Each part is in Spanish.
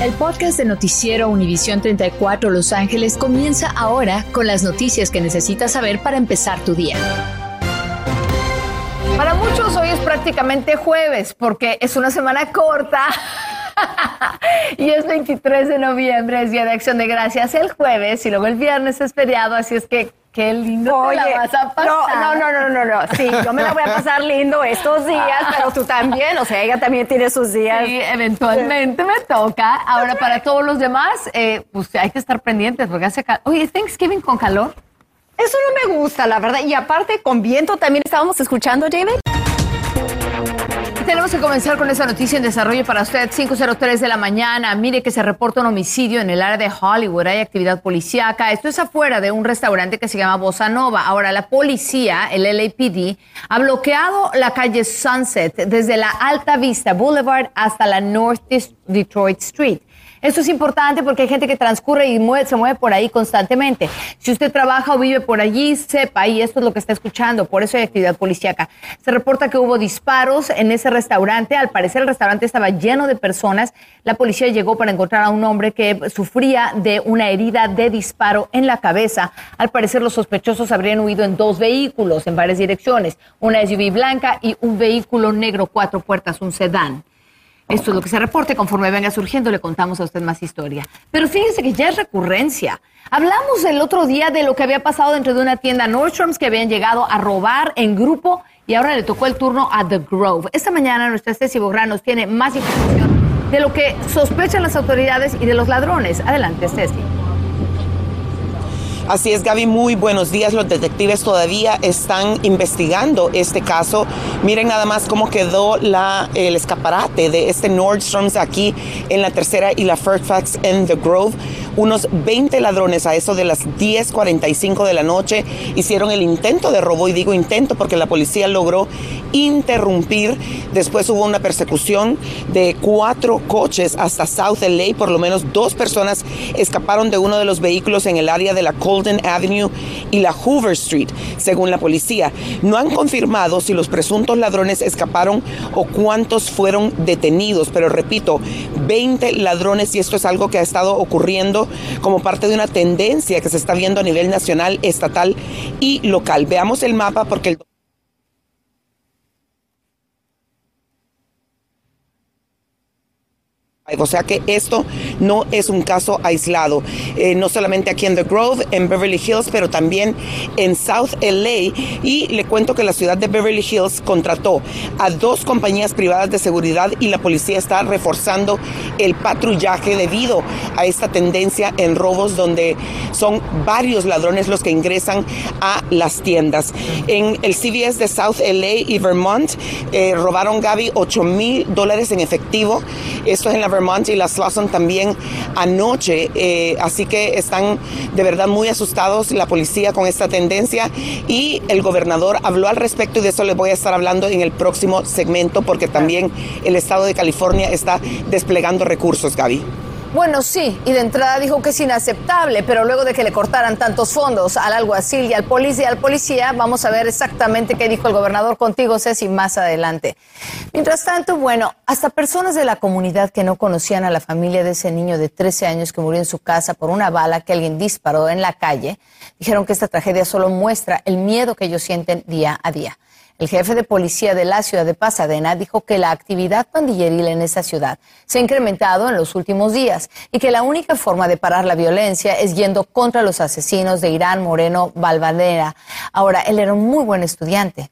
El podcast de Noticiero Univisión 34 Los Ángeles comienza ahora con las noticias que necesitas saber para empezar tu día. Para muchos hoy es prácticamente jueves porque es una semana corta. y es 23 de noviembre, es Día de Acción de Gracias el jueves y luego el viernes es feriado, así es que Qué lindo la vas a pasar. No, no, no, no, no, Sí, yo me la voy a pasar lindo estos días, pero tú también. O sea, ella también tiene sus días. Sí, eventualmente me toca. Ahora, para todos los demás, eh, pues hay que estar pendientes porque hace calor. Oye, ¿es Thanksgiving con calor? Eso no me gusta, la verdad. Y aparte, con viento también estábamos escuchando, David tenemos que comenzar con esa noticia en desarrollo para usted. 5.03 de la mañana. Mire que se reporta un homicidio en el área de Hollywood. Hay actividad policíaca. Esto es afuera de un restaurante que se llama Bossa Nova. Ahora, la policía, el LAPD, ha bloqueado la calle Sunset desde la Alta Vista Boulevard hasta la North Detroit Street. Esto es importante porque hay gente que transcurre y se mueve por ahí constantemente. Si usted trabaja o vive por allí, sepa, y esto es lo que está escuchando, por eso hay actividad policíaca. Se reporta que hubo disparos en ese restaurante. Al parecer el restaurante estaba lleno de personas. La policía llegó para encontrar a un hombre que sufría de una herida de disparo en la cabeza. Al parecer los sospechosos habrían huido en dos vehículos en varias direcciones, una SUV blanca y un vehículo negro cuatro puertas, un sedán. Esto es lo que se reporte. Conforme venga surgiendo, le contamos a usted más historia. Pero fíjense que ya es recurrencia. Hablamos el otro día de lo que había pasado dentro de una tienda Nordstrom's que habían llegado a robar en grupo y ahora le tocó el turno a The Grove. Esta mañana nuestra Ceci Bográn nos tiene más información de lo que sospechan las autoridades y de los ladrones. Adelante, Ceci. Así es, Gaby, muy buenos días. Los detectives todavía están investigando este caso. Miren nada más cómo quedó el escaparate de este Nordstrom's aquí en la tercera y la Fairfax en The Grove. Unos 20 ladrones a eso de las 10.45 de la noche hicieron el intento de robo, y digo intento porque la policía logró interrumpir. Después hubo una persecución de cuatro coches hasta South LA. Por lo menos dos personas escaparon de uno de los vehículos en el área de la Cold Avenue y la Hoover Street, según la policía. No han confirmado si los presuntos ladrones escaparon o cuántos fueron detenidos, pero repito, 20 ladrones y esto es algo que ha estado ocurriendo como parte de una tendencia que se está viendo a nivel nacional, estatal y local. Veamos el mapa porque el O sea que esto no es un caso aislado, eh, no solamente aquí en The Grove, en Beverly Hills, pero también en South LA. Y le cuento que la ciudad de Beverly Hills contrató a dos compañías privadas de seguridad y la policía está reforzando el patrullaje debido a esta tendencia en robos donde son varios ladrones los que ingresan a las tiendas. En el CVS de South LA y Vermont eh, robaron Gaby 8 mil dólares en efectivo. Esto es en la Vermont y la Slauson también anoche. Eh, así que están de verdad muy asustados la policía con esta tendencia y el gobernador habló al respecto y de eso les voy a estar hablando en el próximo segmento porque también el estado de California está desplegando recursos, Gaby. Bueno, sí, y de entrada dijo que es inaceptable, pero luego de que le cortaran tantos fondos al alguacil y al policía, al policía, vamos a ver exactamente qué dijo el gobernador contigo, Ceci, más adelante. Mientras tanto, bueno, hasta personas de la comunidad que no conocían a la familia de ese niño de 13 años que murió en su casa por una bala que alguien disparó en la calle, dijeron que esta tragedia solo muestra el miedo que ellos sienten día a día. El jefe de policía de la ciudad de Pasadena dijo que la actividad pandilleril en esa ciudad se ha incrementado en los últimos días y que la única forma de parar la violencia es yendo contra los asesinos de Irán Moreno Balvanera. Ahora, él era un muy buen estudiante.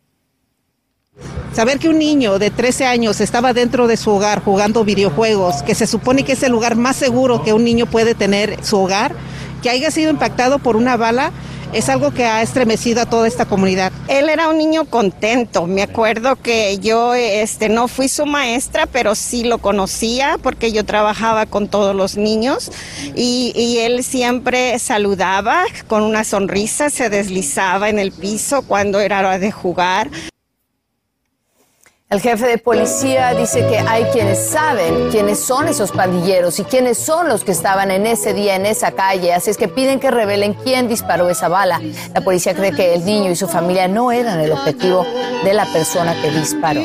Saber que un niño de 13 años estaba dentro de su hogar jugando videojuegos, que se supone que es el lugar más seguro que un niño puede tener su hogar, que haya sido impactado por una bala, es algo que ha estremecido a toda esta comunidad. Él era un niño contento. Me acuerdo que yo este, no fui su maestra, pero sí lo conocía porque yo trabajaba con todos los niños y, y él siempre saludaba con una sonrisa, se deslizaba en el piso cuando era hora de jugar. El jefe de policía dice que hay quienes saben quiénes son esos pandilleros y quiénes son los que estaban en ese día en esa calle, así es que piden que revelen quién disparó esa bala. La policía cree que el niño y su familia no eran el objetivo de la persona que disparó.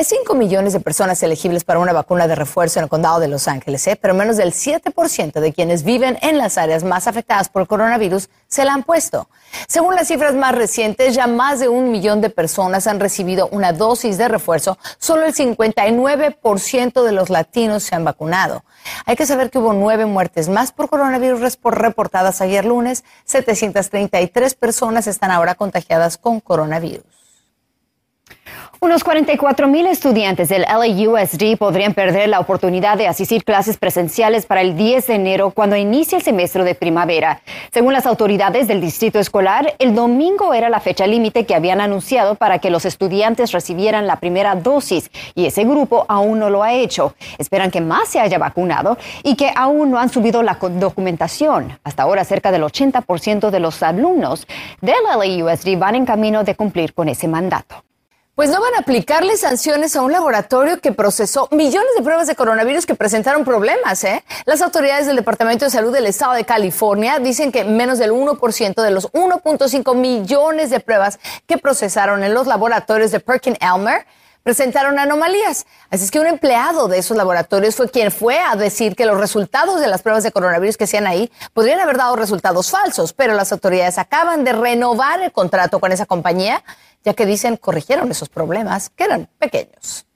Hay 5 millones de personas elegibles para una vacuna de refuerzo en el condado de Los Ángeles, ¿eh? pero menos del 7% de quienes viven en las áreas más afectadas por el coronavirus se la han puesto. Según las cifras más recientes, ya más de un millón de personas han recibido una dosis de refuerzo. Solo el 59% de los latinos se han vacunado. Hay que saber que hubo nueve muertes más por coronavirus reportadas ayer lunes. 733 personas están ahora contagiadas con coronavirus. Unos 44 mil estudiantes del LAUSD podrían perder la oportunidad de asistir clases presenciales para el 10 de enero cuando inicie el semestre de primavera. Según las autoridades del distrito escolar, el domingo era la fecha límite que habían anunciado para que los estudiantes recibieran la primera dosis y ese grupo aún no lo ha hecho. Esperan que más se haya vacunado y que aún no han subido la documentación. Hasta ahora cerca del 80% de los alumnos del LAUSD van en camino de cumplir con ese mandato. Pues no van a aplicarle sanciones a un laboratorio que procesó millones de pruebas de coronavirus que presentaron problemas. ¿eh? Las autoridades del Departamento de Salud del Estado de California dicen que menos del 1% de los 1.5 millones de pruebas que procesaron en los laboratorios de Perkin Elmer presentaron anomalías. Así es que un empleado de esos laboratorios fue quien fue a decir que los resultados de las pruebas de coronavirus que hacían ahí podrían haber dado resultados falsos, pero las autoridades acaban de renovar el contrato con esa compañía, ya que dicen corrigieron esos problemas que eran pequeños.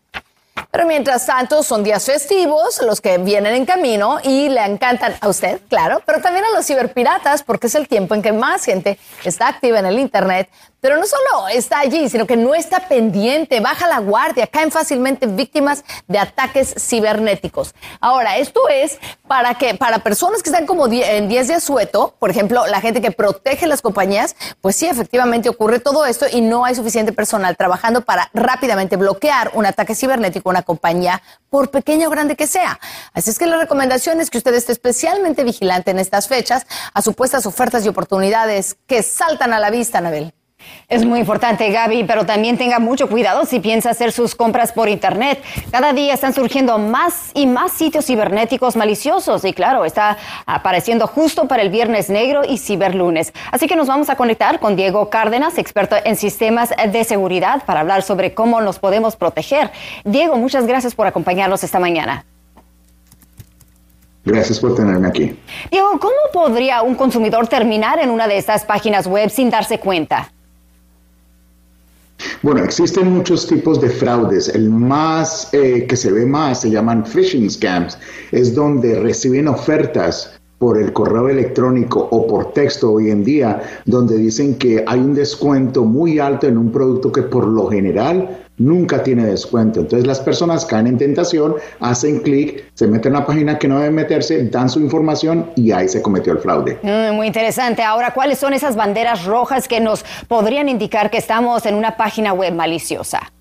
Pero mientras tanto, son días festivos, los que vienen en camino y le encantan a usted, claro, pero también a los ciberpiratas, porque es el tiempo en que más gente está activa en el Internet pero no solo está allí, sino que no está pendiente, baja la guardia, caen fácilmente víctimas de ataques cibernéticos. Ahora, esto es para que para personas que están como en 10 de asueto, por ejemplo, la gente que protege las compañías, pues sí, efectivamente ocurre todo esto y no hay suficiente personal trabajando para rápidamente bloquear un ataque cibernético a una compañía, por pequeña o grande que sea. Así es que la recomendación es que usted esté especialmente vigilante en estas fechas a supuestas ofertas y oportunidades que saltan a la vista, Anabel. Es muy importante, Gaby, pero también tenga mucho cuidado si piensa hacer sus compras por Internet. Cada día están surgiendo más y más sitios cibernéticos maliciosos y claro, está apareciendo justo para el Viernes Negro y Ciberlunes. Así que nos vamos a conectar con Diego Cárdenas, experto en sistemas de seguridad, para hablar sobre cómo nos podemos proteger. Diego, muchas gracias por acompañarnos esta mañana. Gracias por tenerme aquí. Diego, ¿cómo podría un consumidor terminar en una de estas páginas web sin darse cuenta? Bueno, existen muchos tipos de fraudes. El más eh, que se ve más se llaman phishing scams. Es donde reciben ofertas por el correo electrónico o por texto hoy en día, donde dicen que hay un descuento muy alto en un producto que por lo general nunca tiene descuento. Entonces las personas caen en tentación, hacen clic, se meten en la página que no deben meterse, dan su información y ahí se cometió el fraude. Mm, muy interesante. Ahora, ¿cuáles son esas banderas rojas que nos podrían indicar que estamos en una página web maliciosa?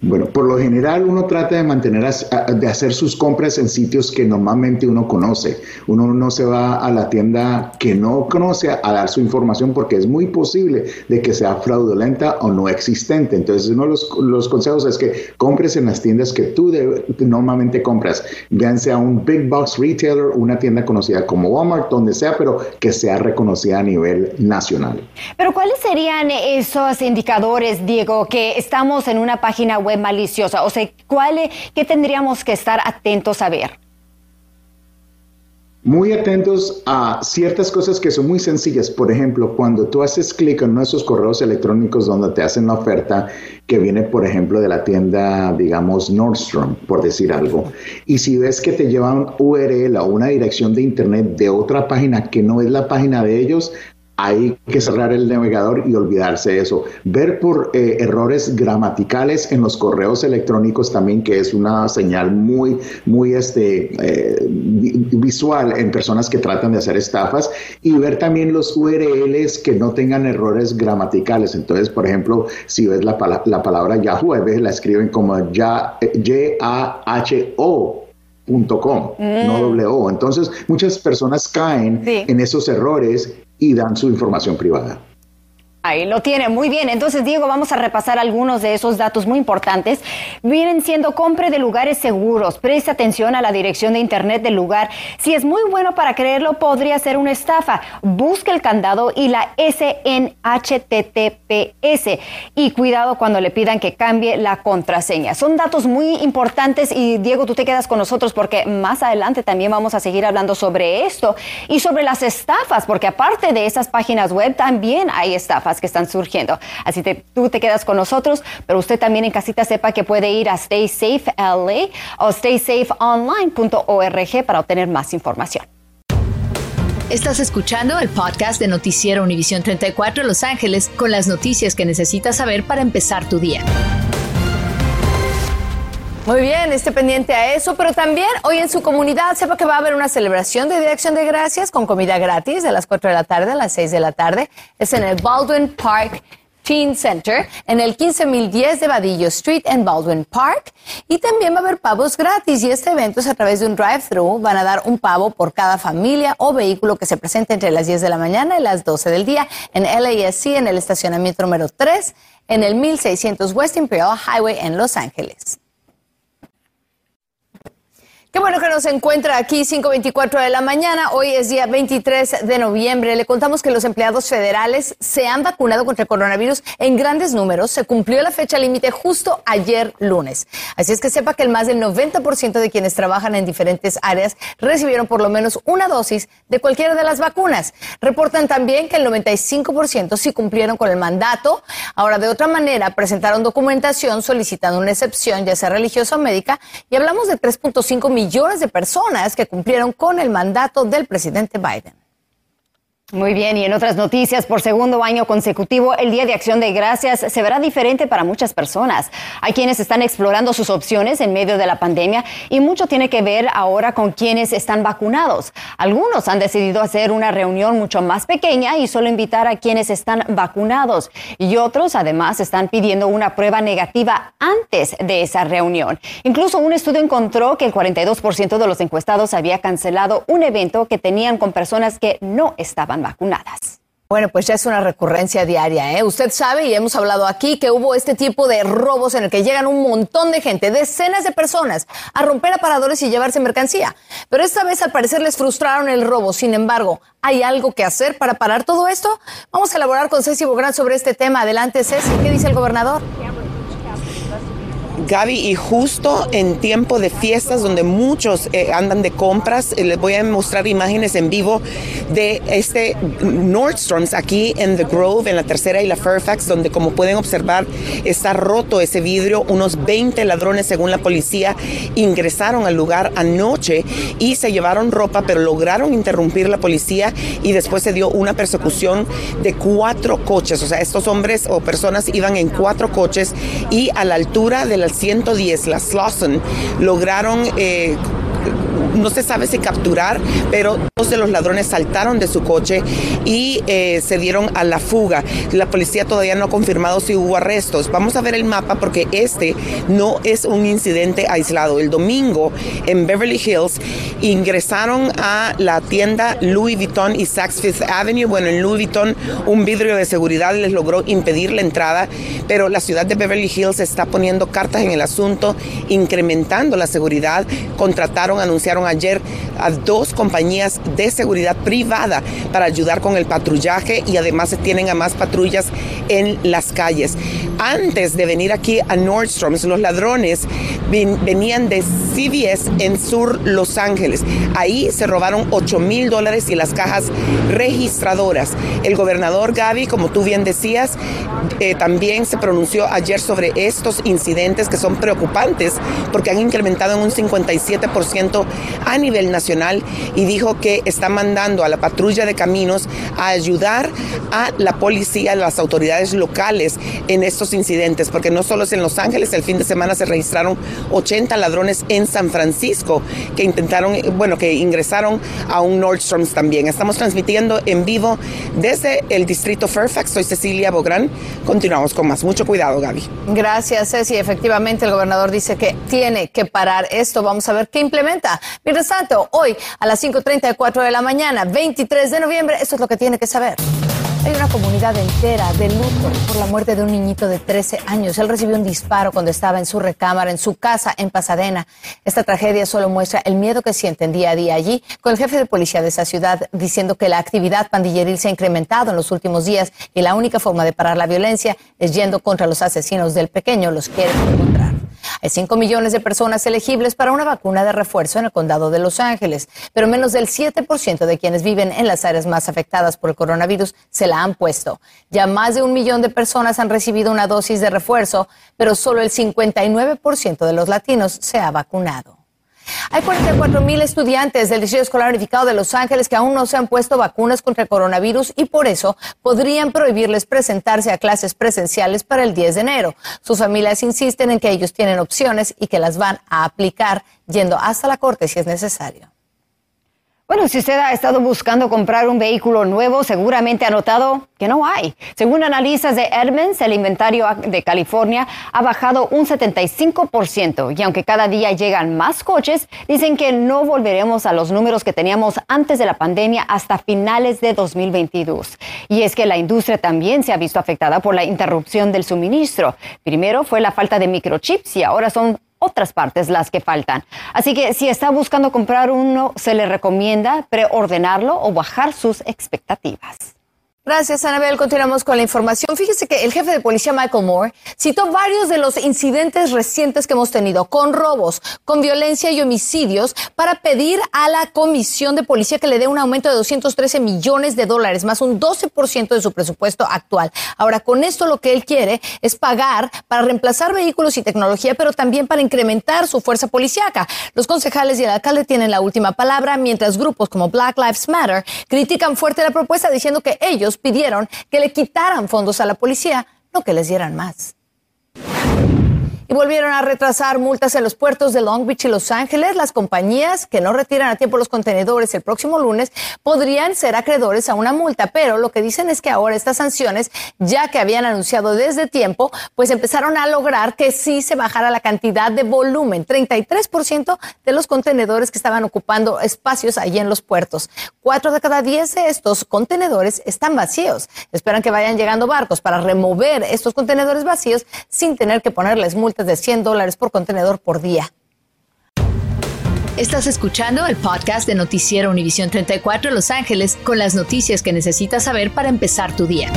Bueno, por lo general uno trata de mantener, de hacer sus compras en sitios que normalmente uno conoce. Uno no se va a la tienda que no conoce a, dar su información porque es muy posible de que sea fraudulenta o no existente. Entonces, uno de los, consejos es que compres en las tiendas que tú normalmente compras, vean sea un big box retailer, una tienda conocida como Walmart, donde sea, pero que sea reconocida a nivel nacional. Pero ¿cuáles serían esos indicadores, Diego, que estamos en una página web maliciosa? O sea, ¿cuál, ¿qué tendríamos que estar atentos a ver? Muy atentos a ciertas cosas que son muy sencillas. Por ejemplo, cuando tú haces clic en nuestros correos electrónicos donde te hacen la oferta que viene, por ejemplo, de la tienda, digamos, Nordstrom, por decir algo, y si ves que te llevan URL o una dirección de internet de otra página que no es la página de ellos, hay que cerrar el navegador y olvidarse de eso. Ver por eh, errores gramaticales en los correos electrónicos también, que es una señal muy, muy este, eh, visual en personas que tratan de hacer estafas. Y ver también los URLs que no tengan errores gramaticales. Entonces, por ejemplo, si ves la, la palabra Yahoo, a veces la escriben como ya, Y-A-H-O .com, no mm. W. Entonces, muchas personas caen en esos errores y dan su información privada. Ahí lo tiene, muy bien. Entonces, Diego, vamos a repasar algunos de esos datos muy importantes. Vienen siendo compre de lugares seguros. Preste atención a la dirección de Internet del lugar. Si es muy bueno para creerlo, podría ser una estafa. Busque el candado y la S en HTTPS. Y cuidado cuando le pidan que cambie la contraseña. Son datos muy importantes y, Diego, tú te quedas con nosotros porque más adelante también vamos a seguir hablando sobre esto y sobre las estafas, porque aparte de esas páginas web, también hay estafas que están surgiendo. Así que tú te quedas con nosotros, pero usted también en casita sepa que puede ir a Stay Safe LA o staysafeonline.org para obtener más información. Estás escuchando el podcast de Noticiero Univisión 34 Los Ángeles con las noticias que necesitas saber para empezar tu día. Muy bien, esté pendiente a eso, pero también hoy en su comunidad sepa que va a haber una celebración de Acción de Gracias con comida gratis de las 4 de la tarde a las 6 de la tarde. Es en el Baldwin Park Teen Center en el 15010 de Vadillo Street en Baldwin Park. Y también va a haber pavos gratis y este evento es a través de un drive-thru. Van a dar un pavo por cada familia o vehículo que se presente entre las 10 de la mañana y las 12 del día en LASC en el estacionamiento número 3 en el 1600 West Imperial Highway en Los Ángeles. Qué bueno que nos encuentra aquí 5.24 de la mañana. Hoy es día 23 de noviembre. Le contamos que los empleados federales se han vacunado contra el coronavirus en grandes números. Se cumplió la fecha límite justo ayer lunes. Así es que sepa que el más del 90% de quienes trabajan en diferentes áreas recibieron por lo menos una dosis de cualquiera de las vacunas. Reportan también que el 95% sí cumplieron con el mandato. Ahora, de otra manera, presentaron documentación solicitando una excepción, ya sea religiosa o médica, y hablamos de 3.5 millones millones de personas que cumplieron con el mandato del presidente Biden. Muy bien, y en otras noticias, por segundo año consecutivo, el Día de Acción de Gracias se verá diferente para muchas personas. Hay quienes están explorando sus opciones en medio de la pandemia y mucho tiene que ver ahora con quienes están vacunados. Algunos han decidido hacer una reunión mucho más pequeña y solo invitar a quienes están vacunados. Y otros, además, están pidiendo una prueba negativa antes de esa reunión. Incluso un estudio encontró que el 42% de los encuestados había cancelado un evento que tenían con personas que no estaban vacunadas. Bueno, pues ya es una recurrencia diaria, ¿eh? Usted sabe y hemos hablado aquí que hubo este tipo de robos en el que llegan un montón de gente, decenas de personas, a romper aparadores y llevarse mercancía. Pero esta vez al parecer les frustraron el robo. Sin embargo, ¿hay algo que hacer para parar todo esto? Vamos a elaborar con Ceci Bográn sobre este tema. Adelante, Ceci. ¿Qué dice el gobernador? Gaby, y justo en tiempo de fiestas donde muchos eh, andan de compras, eh, les voy a mostrar imágenes en vivo de este Nordstrom's aquí en The Grove, en la tercera y la Fairfax, donde como pueden observar está roto ese vidrio. Unos 20 ladrones, según la policía, ingresaron al lugar anoche y se llevaron ropa, pero lograron interrumpir la policía y después se dio una persecución de cuatro coches. O sea, estos hombres o personas iban en cuatro coches y a la altura de la 110, la Slauson, lograron eh, no se sabe si capturar, pero dos de los ladrones saltaron de su coche y eh, se dieron a la fuga. La policía todavía no ha confirmado si hubo arrestos. Vamos a ver el mapa porque este no es un incidente aislado. El domingo en Beverly Hills ingresaron a la tienda Louis Vuitton y Saks Fifth Avenue. Bueno, en Louis Vuitton un vidrio de seguridad les logró impedir la entrada, pero la ciudad de Beverly Hills está poniendo cartas en el asunto, incrementando la seguridad. Contrataron, anunciaron ayer a dos compañías de seguridad privada para ayudar con el patrullaje y además se tienen a más patrullas en las calles. Antes de venir aquí a Nordstrom's, los ladrones venían de CVS en Sur Los Ángeles. Ahí se robaron 8 mil dólares y las cajas registradoras. El gobernador Gaby, como tú bien decías, eh, también se pronunció ayer sobre estos incidentes que son preocupantes porque han incrementado en un 57% a nivel nacional y dijo que está mandando a la patrulla de caminos a ayudar a la policía, a las autoridades locales en estos incidentes, porque no solo es en Los Ángeles, el fin de semana se registraron 80 ladrones en San Francisco que intentaron, bueno, que ingresaron a un Nordstrom's también. Estamos transmitiendo en vivo desde el distrito Fairfax. Soy Cecilia Bográn. Continuamos con más. Mucho cuidado, Gaby. Gracias, Ceci. Efectivamente, el gobernador dice que tiene que parar esto. Vamos a ver qué implementa. Mientras tanto, hoy a las 5.34 de la mañana, 23 de noviembre, esto es lo que tiene que saber. Hay una comunidad entera de luto por la muerte de un niñito de 13 años. Él recibió un disparo cuando estaba en su recámara, en su casa en Pasadena. Esta tragedia solo muestra el miedo que sienten día a día allí, con el jefe de policía de esa ciudad diciendo que la actividad pandilleril se ha incrementado en los últimos días y la única forma de parar la violencia es yendo contra los asesinos del pequeño. Los quieren encontrar. Hay 5 millones de personas elegibles para una vacuna de refuerzo en el condado de Los Ángeles, pero menos del 7% de quienes viven en las áreas más afectadas por el coronavirus se la han puesto. Ya más de un millón de personas han recibido una dosis de refuerzo, pero solo el 59% de los latinos se ha vacunado. Hay 44 mil estudiantes del Distrito Escolar Unificado de Los Ángeles que aún no se han puesto vacunas contra el coronavirus y por eso podrían prohibirles presentarse a clases presenciales para el 10 de enero. Sus familias insisten en que ellos tienen opciones y que las van a aplicar yendo hasta la corte si es necesario. Bueno, si usted ha estado buscando comprar un vehículo nuevo, seguramente ha notado que no hay. Según analistas de Edmunds, el inventario de California ha bajado un 75% y aunque cada día llegan más coches, dicen que no volveremos a los números que teníamos antes de la pandemia hasta finales de 2022. Y es que la industria también se ha visto afectada por la interrupción del suministro. Primero fue la falta de microchips y ahora son otras partes las que faltan. Así que si está buscando comprar uno, se le recomienda preordenarlo o bajar sus expectativas. Gracias, Anabel. Continuamos con la información. Fíjese que el jefe de policía, Michael Moore, citó varios de los incidentes recientes que hemos tenido con robos, con violencia y homicidios para pedir a la comisión de policía que le dé un aumento de 213 millones de dólares, más un 12% de su presupuesto actual. Ahora, con esto lo que él quiere es pagar para reemplazar vehículos y tecnología, pero también para incrementar su fuerza policíaca. Los concejales y el alcalde tienen la última palabra, mientras grupos como Black Lives Matter critican fuerte la propuesta diciendo que ellos pidieron que le quitaran fondos a la policía, no que les dieran más y volvieron a retrasar multas en los puertos de Long Beach y Los Ángeles. Las compañías que no retiran a tiempo los contenedores el próximo lunes podrían ser acreedores a una multa, pero lo que dicen es que ahora estas sanciones, ya que habían anunciado desde tiempo, pues empezaron a lograr que sí se bajara la cantidad de volumen, 33% de los contenedores que estaban ocupando espacios allí en los puertos. Cuatro de cada diez de estos contenedores están vacíos. Esperan que vayan llegando barcos para remover estos contenedores vacíos sin tener que ponerles multas de 100 dólares por contenedor por día. Estás escuchando el podcast de Noticiero Univisión 34 Los Ángeles con las noticias que necesitas saber para empezar tu día.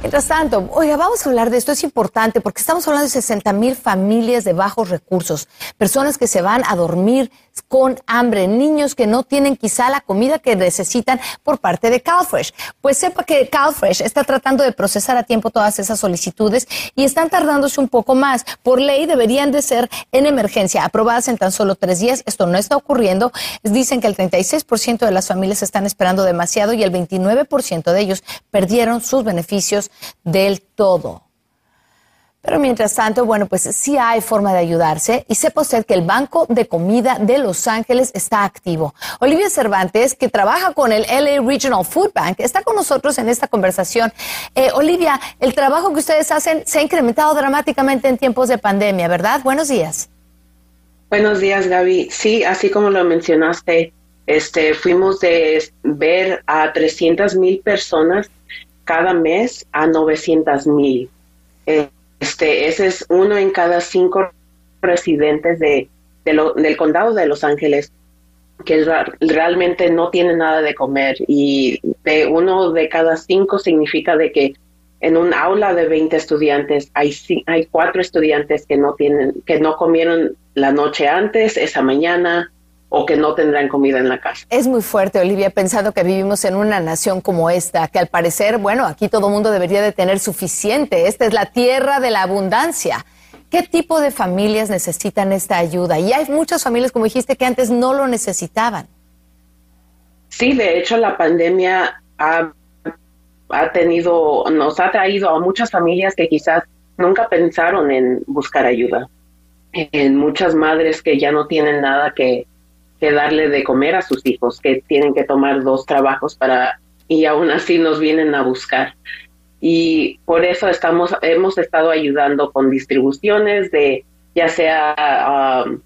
Mientras tanto, oiga, vamos a hablar de esto, es importante porque estamos hablando de 60 mil familias de bajos recursos, personas que se van a dormir con hambre, niños que no tienen quizá la comida que necesitan por parte de CalFresh. Pues sepa que CalFresh está tratando de procesar a tiempo todas esas solicitudes y están tardándose un poco más. Por ley deberían de ser en emergencia, aprobadas en tan solo tres días. Esto no está ocurriendo. Dicen que el 36% de las familias están esperando demasiado y el 29% de ellos perdieron sus beneficios del todo. Pero mientras tanto, bueno, pues sí hay forma de ayudarse y sepa usted que el Banco de Comida de Los Ángeles está activo. Olivia Cervantes, que trabaja con el LA Regional Food Bank, está con nosotros en esta conversación. Eh, Olivia, el trabajo que ustedes hacen se ha incrementado dramáticamente en tiempos de pandemia, ¿verdad? Buenos días. Buenos días, Gaby. Sí, así como lo mencionaste, este, fuimos de ver a 300 mil personas cada mes a 900 mil. Este, ese es uno en cada cinco residentes de, del condado de Los Ángeles que realmente no tiene nada de comer y de uno de cada cinco significa de que en un aula de 20 estudiantes hay hay cuatro estudiantes que no tienen que no comieron la noche antes esa mañana o que no tendrán comida en la casa. Es muy fuerte, Olivia, pensando que vivimos en una nación como esta, que al parecer, bueno, aquí todo mundo debería de tener suficiente. Esta es la tierra de la abundancia. ¿Qué tipo de familias necesitan esta ayuda? Y hay muchas familias, como dijiste, que antes no lo necesitaban. Sí, de hecho la pandemia ha, ha tenido, nos ha traído a muchas familias que quizás nunca pensaron en buscar ayuda. En muchas madres que ya no tienen nada que, que darle de comer a sus hijos, que tienen que tomar dos trabajos para y aún así nos vienen a buscar. Y por eso estamos hemos estado ayudando con distribuciones de ya sea um,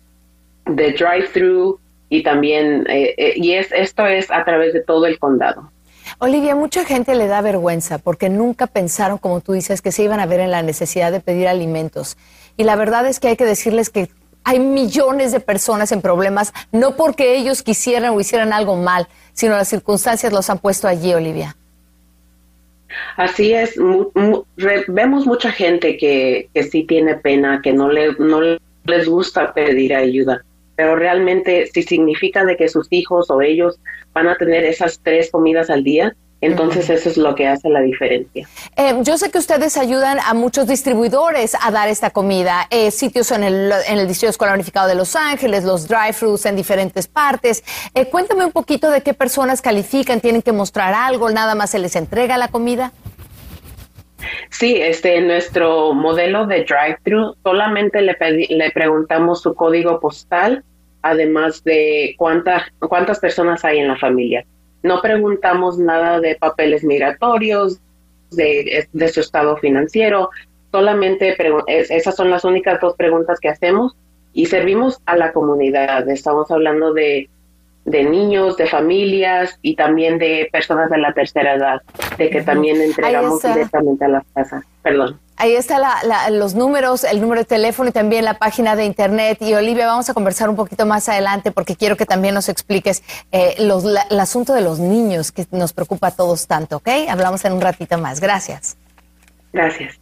de drive-thru y también eh, eh, y es esto es a través de todo el condado. Olivia, mucha gente le da vergüenza porque nunca pensaron, como tú dices, que se iban a ver en la necesidad de pedir alimentos. Y la verdad es que hay que decirles que hay millones de personas en problemas, no porque ellos quisieran o hicieran algo mal, sino las circunstancias los han puesto allí, Olivia. Así es, vemos mucha gente que, que, sí tiene pena, que no, le, no les gusta pedir ayuda, pero realmente si significa de que sus hijos o ellos van a tener esas tres comidas al día, entonces eso es lo que hace la diferencia. Eh, yo sé que ustedes ayudan a muchos distribuidores a dar esta comida, eh, sitios en el, en el Distrito Escolar Unificado de Los Ángeles, los drive-thrus en diferentes partes. Eh, cuéntame un poquito de qué personas califican, tienen que mostrar algo, nada más se les entrega la comida. Sí, este nuestro modelo de drive-thru solamente le, le preguntamos su código postal, además de cuántas cuántas personas hay en la familia. No preguntamos nada de papeles migratorios, de, su estado financiero, solamente esas son las únicas dos preguntas que hacemos y servimos a la comunidad. Estamos hablando de, de niños, de familias y también de personas de la tercera edad, de que también entregamos directamente a las casas. Perdón. Ahí están los números, el número de teléfono y también la página de internet. Y Olivia, vamos a conversar un poquito más adelante porque quiero que también nos expliques eh, el asunto de los niños que nos preocupa a todos tanto, ¿ok? Hablamos en un ratito más. Gracias. Gracias.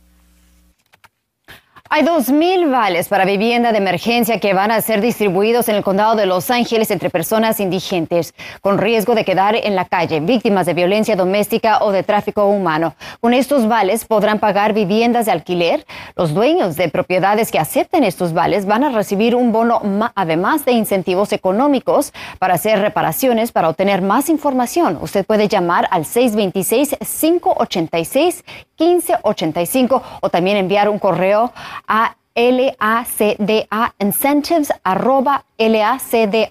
Hay 2.000 vales para vivienda de emergencia que van a ser distribuidos en el condado de Los Ángeles entre personas indigentes con riesgo de quedar en la calle, víctimas de violencia doméstica o de tráfico humano. Con estos vales podrán pagar viviendas de alquiler. Los dueños de propiedades que acepten estos vales van a recibir un bono además de incentivos económicos para hacer reparaciones. Para obtener más información, usted puede llamar al 626-586-1585 o también enviar un correo a LACDA incentives arroba lacda.org.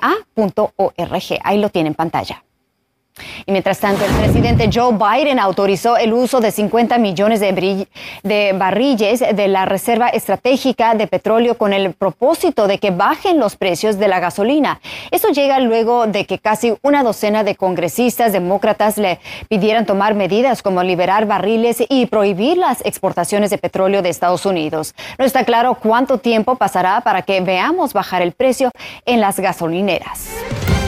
Ahí lo tiene en pantalla. Y mientras tanto, el presidente Joe Biden autorizó el uso de 50 millones de, barriles de la Reserva Estratégica de Petróleo con el propósito de que bajen los precios de la gasolina. Eso llega luego de que casi una docena de congresistas demócratas le pidieran tomar medidas como liberar barriles y prohibir las exportaciones de petróleo de Estados Unidos. No está claro cuánto tiempo pasará para que veamos bajar el precio en las gasolineras.